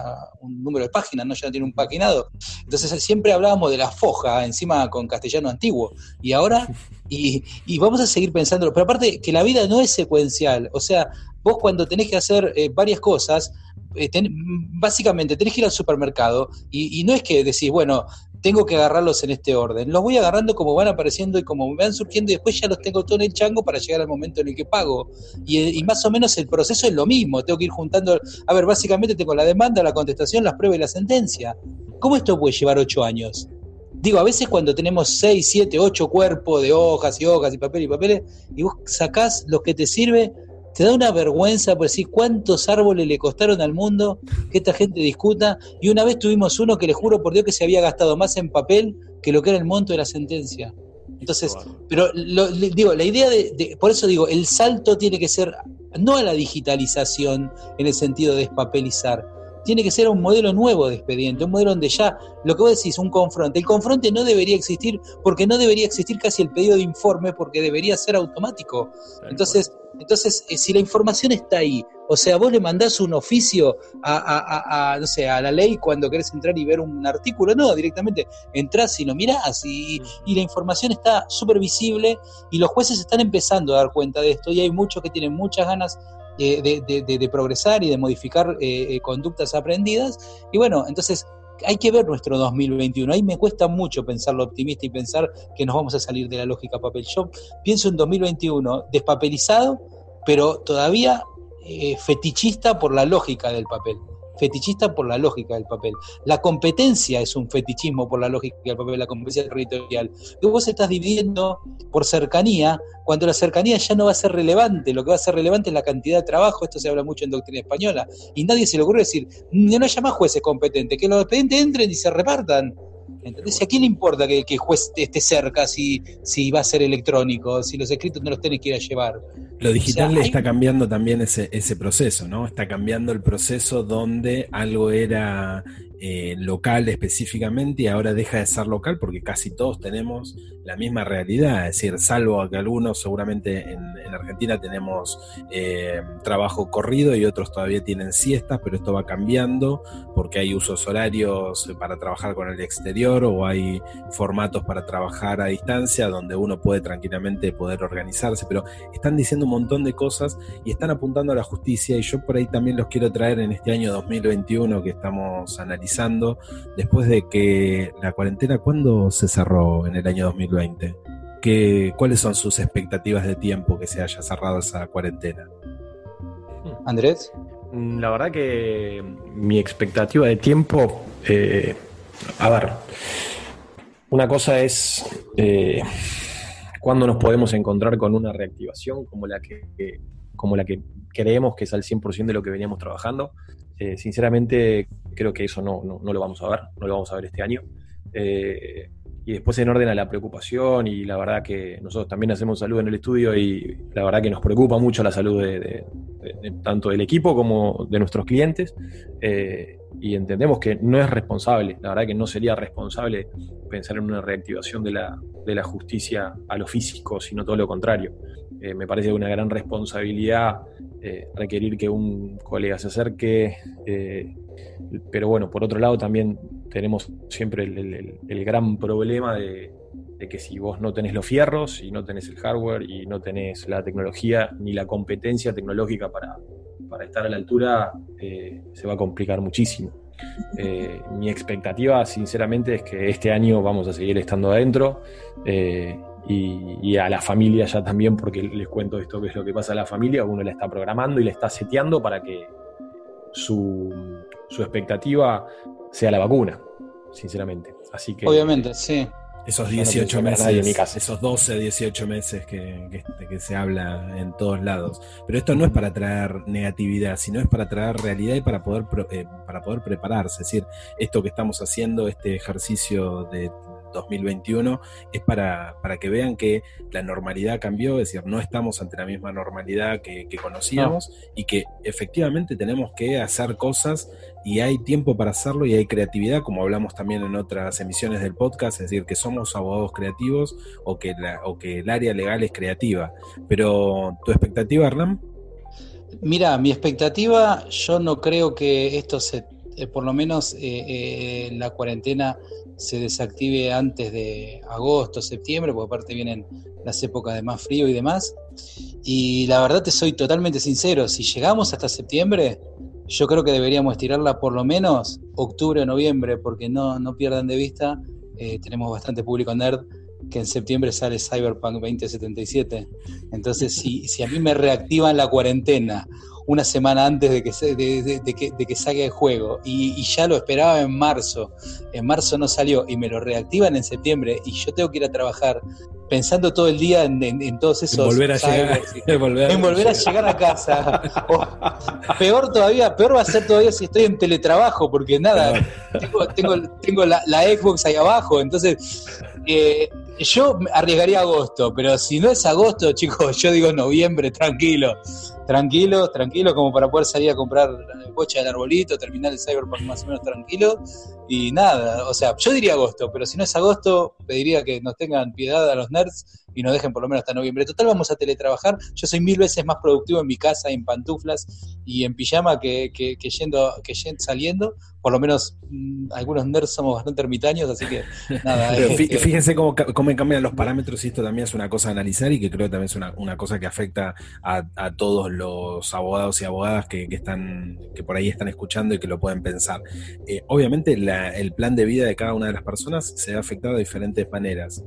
número de páginas, ¿no? ya no tienen un paquinado. Entonces siempre hablábamos de la foja, encima con castellano antiguo, y ahora, y, vamos a seguir pensando, pero aparte que la vida no es secuencial, o sea, vos cuando tenés que hacer varias cosas, básicamente tenés que ir al supermercado y, y, no es que decís, bueno, tengo que agarrarlos en este orden. Los voy agarrando como van apareciendo y como me van surgiendo y después ya los tengo todo en el chango para llegar al momento en el que pago. Y, más o menos el proceso es lo mismo. Tengo que ir juntando, a ver, básicamente tengo la demanda, la contestación, las pruebas y la sentencia. ¿Cómo esto puede llevar ocho años? Digo, a veces cuando tenemos seis, siete, ocho cuerpos de hojas y hojas y papel y papeles, y vos sacás los que te sirve, te da una vergüenza por decir cuántos árboles le costaron al mundo que esta gente discuta. Y una vez tuvimos uno que le juro por Dios que se había gastado más en papel que lo que era el monto de la sentencia. Entonces, pero digo, la idea de, por eso digo, el salto tiene que ser no a la digitalización en el sentido de despapelizar, tiene que ser un modelo nuevo de expediente, un modelo donde ya, lo que vos decís, un confronte. El confronte no debería existir porque no debería existir casi el pedido de informe porque debería ser automático. Entonces, entonces eh, si la información está ahí, o sea, vos le mandás un oficio a, no sé, a la ley cuando querés entrar y ver un artículo, no, directamente entrás y lo mirás y, y la información está súper visible y los jueces están empezando a dar cuenta de esto y hay muchos que tienen muchas ganas de, progresar y de modificar eh, eh, conductas aprendidas. Y bueno, entonces hay que ver nuestro 2021. Ahí me cuesta mucho pensarlo optimista y pensar que nos vamos a salir de la lógica papel. Yo pienso en 2021 despapelizado, pero todavía eh, fetichista por la lógica del papel fetichista por la lógica del papel. La competencia es un fetichismo por la lógica del papel, la competencia territorial. Y vos estás dividiendo por cercanía, cuando la cercanía ya no va a ser relevante, lo que va a ser relevante es la cantidad de trabajo, esto se habla mucho en doctrina española, y nadie se le ocurre decir, no haya más jueces competentes, que los expedientes entren y se repartan. Entonces, ¿a quién le importa que, el juez esté cerca si, si va a ser electrónico, si los escritos no los tenés que ir a llevar? Lo digital está cambiando también ese, ese proceso, ¿no? Está cambiando el proceso donde algo era eh, local específicamente y ahora deja de ser local porque casi todos tenemos la misma realidad, es decir, salvo que algunos seguramente en, Argentina tenemos eh, trabajo corrido y otros todavía tienen siestas, pero esto va cambiando porque hay usos horarios para trabajar con el exterior o hay formatos para trabajar a distancia donde uno puede tranquilamente poder organizarse, pero están diciendo un montón de cosas y están apuntando a la justicia y yo por ahí también los quiero traer en este año 2021 que estamos analizando después de que la cuarentena, ¿cuándo se cerró en el año 2020? ¿Qué, ¿Cuáles son sus expectativas de tiempo que se haya cerrado esa cuarentena? Andrés. Mm, la verdad que mi expectativa de tiempo, eh, a ver, una cosa es eh, cuándo nos podemos encontrar con una reactivación como la que, como la que creemos que es al 100% de lo que veníamos trabajando. Eh, sinceramente, creo que eso no, no, lo vamos a ver, no lo vamos a ver este año. Eh, y después en orden a la preocupación y la verdad que nosotros también hacemos salud en el estudio y la verdad que nos preocupa mucho la salud de, tanto del equipo como de nuestros clientes eh, y entendemos que no es responsable, la verdad que no sería responsable pensar en una reactivación de la, de la justicia a lo físico, sino todo lo contrario. Me parece una gran responsabilidad eh, requerir que un colega se acerque. Eh, pero bueno, por otro lado también tenemos siempre el, gran problema de, que si vos no tenés los fierros y no tenés el hardware y no tenés la tecnología ni la competencia tecnológica para, estar a la altura, eh, se va a complicar muchísimo. Eh, mi expectativa, sinceramente, es que este año vamos a seguir estando adentro. Eh, y, a la familia ya también, porque les cuento esto que es lo que pasa a la familia, uno la está programando y la está seteando para que su, su expectativa sea la vacuna, sinceramente. Así que. Obviamente, sí. Esos 18 meses, esos 12, 18 meses que, que, se habla en todos lados. Pero esto no es para traer negatividad, sino es para traer realidad y para poder, eh, para poder prepararse. Es decir, esto que estamos haciendo, este ejercicio de 2021 es para, para, que vean que la normalidad cambió, es decir, no estamos ante la misma normalidad que, conocíamos y que efectivamente tenemos que hacer cosas y hay tiempo para hacerlo y hay creatividad, como hablamos también en otras emisiones del podcast, es decir, que somos abogados creativos o que, la, o que el área legal es creativa. Pero, ¿tu expectativa, Hernán? Mira, mi expectativa, yo no creo que esto se, eh, por lo menos eh, eh, la cuarentena se desactive antes de agosto, septiembre, porque aparte vienen las épocas de más frío y demás. Y la verdad te soy totalmente sincero, si llegamos hasta septiembre, yo creo que deberíamos estirarla por lo menos octubre o noviembre, porque no, no pierdan de vista, tenemos bastante público nerd, que en septiembre sale Cyberpunk 2077. Entonces, si, si a mí me reactivan la cuarentena una semana antes de que, de, de, que, de que salga el juego. Y, ya lo esperaba en marzo, en marzo no salió y me lo reactivan en septiembre y yo tengo que ir a trabajar pensando todo el día en, todos esos... En volver a llegar, en volver, a, llegar a casa. peor todavía, peor va a ser todavía si estoy en teletrabajo, porque nada, tengo, tengo, tengo la, la, Xbox ahí abajo, entonces... Eh, yo arriesgaría agosto, pero si no es agosto, chicos, yo digo noviembre, tranquilo tranquilo, tranquilo, como para poder salir a comprar coche del arbolito, terminar el Cyberpunk más o menos tranquilo. Y nada, o sea, yo diría agosto, pero si no es agosto, pediría que nos tengan piedad a los nerds y nos dejen por lo menos hasta noviembre. Total, vamos a teletrabajar. Yo soy mil veces más productivo en mi casa, en pantuflas y en pijama que, que, yendo, que saliendo. Por lo menos mm, algunos nerds somos bastante ermitaños, así que nada. Este, fíjense cómo, cómo, cambian los parámetros y esto también es una cosa a analizar y que creo que también es una, una cosa que afecta a, a todos los abogados y abogadas que, que, están, que por ahí están escuchando y que lo pueden pensar. Eh, obviamente el plan de vida de cada una de las personas se ha afectado de diferentes maneras.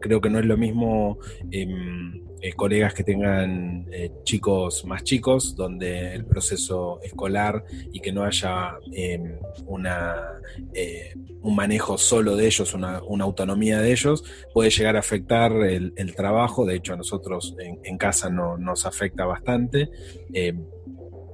Creo que no es lo mismo Em, eh, colegas que tengan eh, chicos más chicos, donde el proceso escolar y que no haya em, una, eh, un manejo solo de ellos, una, autonomía de ellos, puede llegar a afectar el, trabajo. De hecho, a nosotros en, casa no, nos afecta bastante. Em,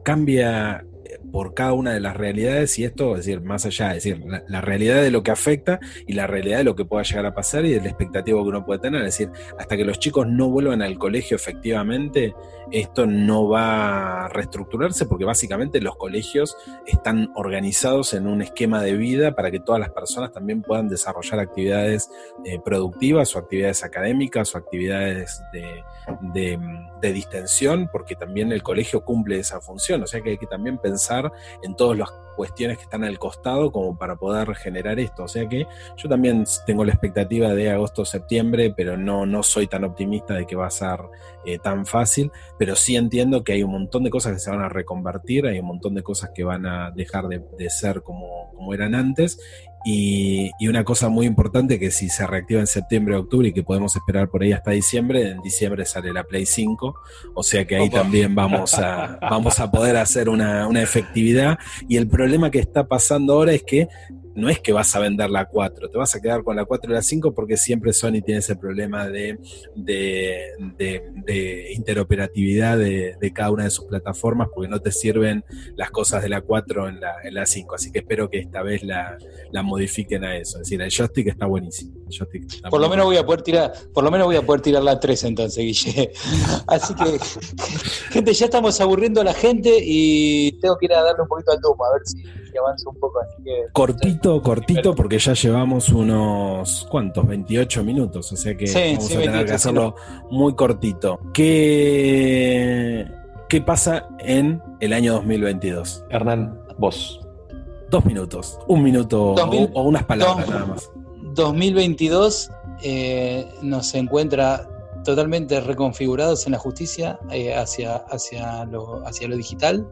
cambia por cada una de las realidades y esto, es decir, más allá, es decir, la, realidad de lo que afecta y la realidad de lo que pueda llegar a pasar y de la expectativa que uno puede tener, es decir, hasta que los chicos no vuelvan al colegio efectivamente, esto no va a reestructurarse porque básicamente los colegios están organizados en un esquema de vida para que todas las personas también puedan desarrollar actividades eh, productivas o actividades académicas o actividades de, de distensión, porque también el colegio cumple esa función, o sea que hay que también pensar en todas las cuestiones que están al costado como para poder generar esto. O sea que yo también tengo la expectativa de agosto-septiembre, pero no, no soy tan optimista de que va a ser eh, tan fácil, pero sí entiendo que hay un montón de cosas que se van a reconvertir, hay un montón de cosas que van a dejar de, ser como, como eran antes y, una cosa muy importante que si se reactiva en septiembre o octubre y que podemos esperar por ahí hasta diciembre, en diciembre sale la Play 5, o sea que ahí también vamos a, vamos a poder hacer una, una efectividad. Y el problema que está pasando ahora es que no es que vas a vender la 4, te vas a quedar con la 4 y la 5 porque siempre Sony tiene ese problema de, de, interoperatividad de, cada una de sus plataformas porque no te sirven las cosas de la 4 en la, en la 5. Así que espero que esta vez la, modifiquen a eso. Es decir, el joystick está buenísimo. por lo menos voy a poder tirar, por lo menos voy a poder tirar la 3 entonces, Guille. Así que, gente, ya estamos aburriendo a la gente y tengo que ir a darle un poquito al tubo, a ver si, avanza un poco. Así que, Cortito cortito, porque ya llevamos unos, ¿cuántos? 28 minutos, o sea que vamos a tener que hacerlo muy cortito. ¿Qué, ¿Qué pasa en el año 2022? Hernán, vos. Dos minutos, un minuto o, unas palabras nada más. 2022 eh, nos encuentra totalmente reconfigurados en la justicia eh, hacia, hacia, lo, hacia lo digital.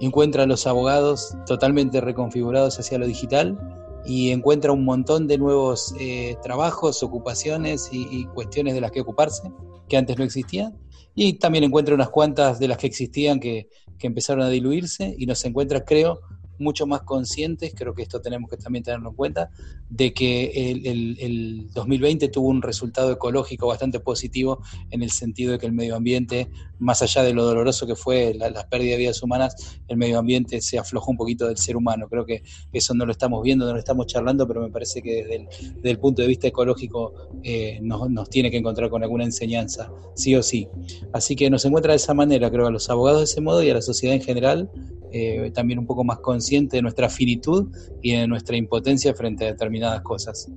Encuentra a los abogados totalmente reconfigurados hacia lo digital y encuentra un montón de nuevos eh, trabajos, ocupaciones y, cuestiones de las que ocuparse que antes no existían. Y también encuentra unas cuantas de las que existían que, que empezaron a diluirse y nos encuentra, creo, mucho más conscientes, creo que esto tenemos que también tenerlo en cuenta, de que el, 2020 tuvo un resultado ecológico bastante positivo en el sentido de que el medio ambiente, más allá de lo doloroso que fue la, pérdida de vidas humanas, el medio ambiente se aflojó un poquito del ser humano. Creo que eso no lo estamos viendo, no lo estamos charlando, pero me parece que desde el, punto de vista ecológico eh, nos tiene que encontrar con alguna enseñanza, sí o sí. Así que nos encuentra de esa manera, creo, a los abogados de ese modo y a la sociedad en general eh, también un poco más consciente de nuestra finitud y de nuestra impotencia frente a determinadas cosas,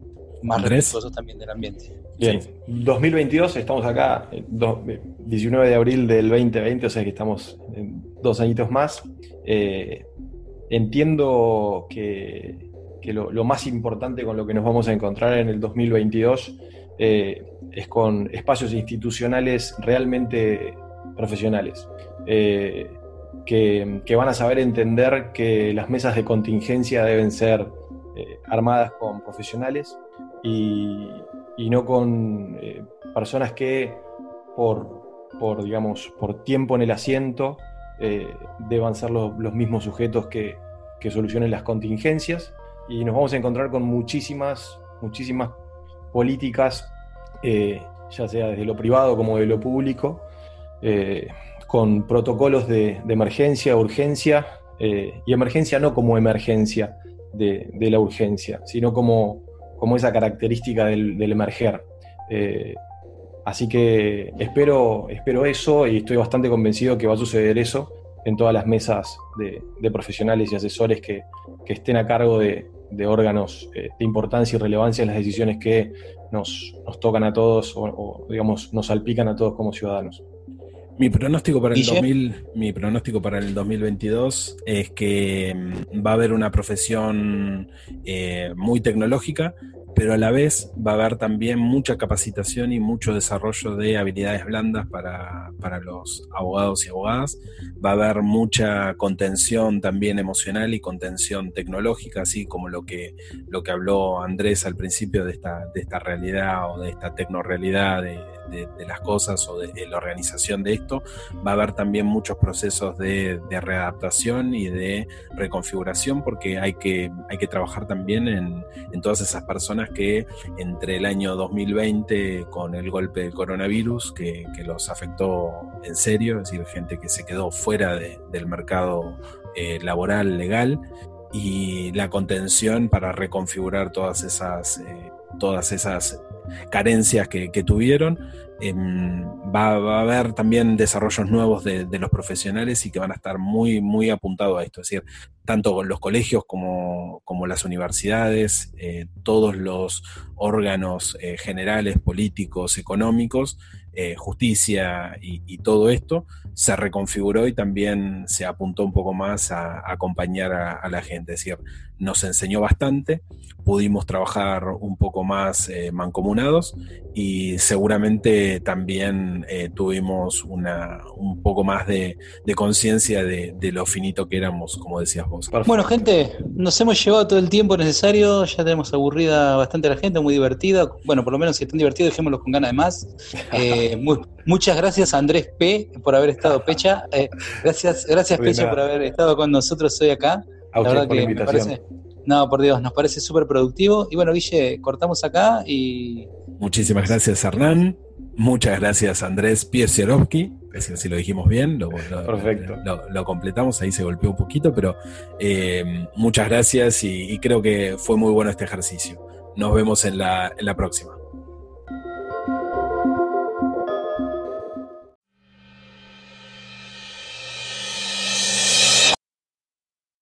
más respetuosos también del ambiente. Bien, 2022, estamos acá, 19 de abril del 2020, o sea que estamos dos añitos más. Eh, entiendo que, lo, más importante con lo que nos vamos a encontrar en el 2022 eh, es con espacios institucionales realmente profesionales que, van a saber entender que las mesas de contingencia deben ser eh, armadas con profesionales y, no con eh, personas que por, por, digamos, por tiempo en el asiento eh, deban ser los, mismos sujetos que, que, solucionen las contingencias. Y nos vamos a encontrar con muchísimas, muchísimas políticas, ya sea desde lo privado como de lo público, con protocolos de, emergencia, urgencia, eh, y emergencia no como emergencia de, la urgencia, sino como, como esa característica del, emerger. Eh, así que espero, espero eso y estoy bastante convencido que va a suceder eso en todas las mesas de, profesionales y asesores que, estén a cargo de, órganos eh, de importancia y relevancia en las decisiones que nos, tocan a todos o, digamos, nos salpican a todos como ciudadanos. Mi pronóstico para el 2000, mi pronóstico para el 2022 es que mm, va a haber una profesión eh, muy tecnológica, pero a la vez va a haber también mucha capacitación y mucho desarrollo de habilidades blandas para, los abogados y abogadas. Va a haber mucha contención también emocional y contención tecnológica, así como lo que, lo que habló Andrés al principio de esta, de esta realidad o de esta tecnorealidad de, de, las cosas o de, la organización de esto. Va a haber también muchos procesos de, readaptación y de reconfiguración porque hay que, hay que trabajar también en, todas esas personas que entre el año 2020 con el golpe del coronavirus que, los afectó en serio, es decir, gente que se quedó fuera del mercado eh, laboral legal y la contención para reconfigurar todas esas, eh, todas esas carencias que, tuvieron. Em, va, a haber también desarrollos nuevos de, los profesionales y que van a estar muy, muy apuntados a esto. Es decir, tanto los colegios como, las universidades, eh, todos los órganos eh, generales, políticos, económicos, eh, justicia y, todo esto, se reconfiguró y también se apuntó un poco más a, acompañar a, la gente. Es decir, nos enseñó bastante, pudimos trabajar un poco más eh, mancomunados y seguramente también eh, tuvimos una, un poco más de, conciencia de, lo finito que éramos, como decías vos. Bueno, gente, nos hemos llevado todo el tiempo necesario, ya tenemos aburrida bastante la gente, muy divertida. Bueno, por lo menos si están divertidos, dejémoslo con ganas de más. Eh, muchas gracias a Andrés P por haber estado, Pecha. gracias, gracias Pecha por haber estado con nosotros hoy acá. La verdad que me parece no, por Dios, nos parece súper productivo. Y bueno, Guille, cortamos acá y. Muchísimas gracias, Hernán. Muchas gracias, Andrés Piersierovsky. Si lo dijimos bien, lo, Perfecto. Lo, completamos, ahí se golpeó un poquito, pero eh, muchas gracias y, creo que fue muy bueno este ejercicio. Nos vemos en la próxima.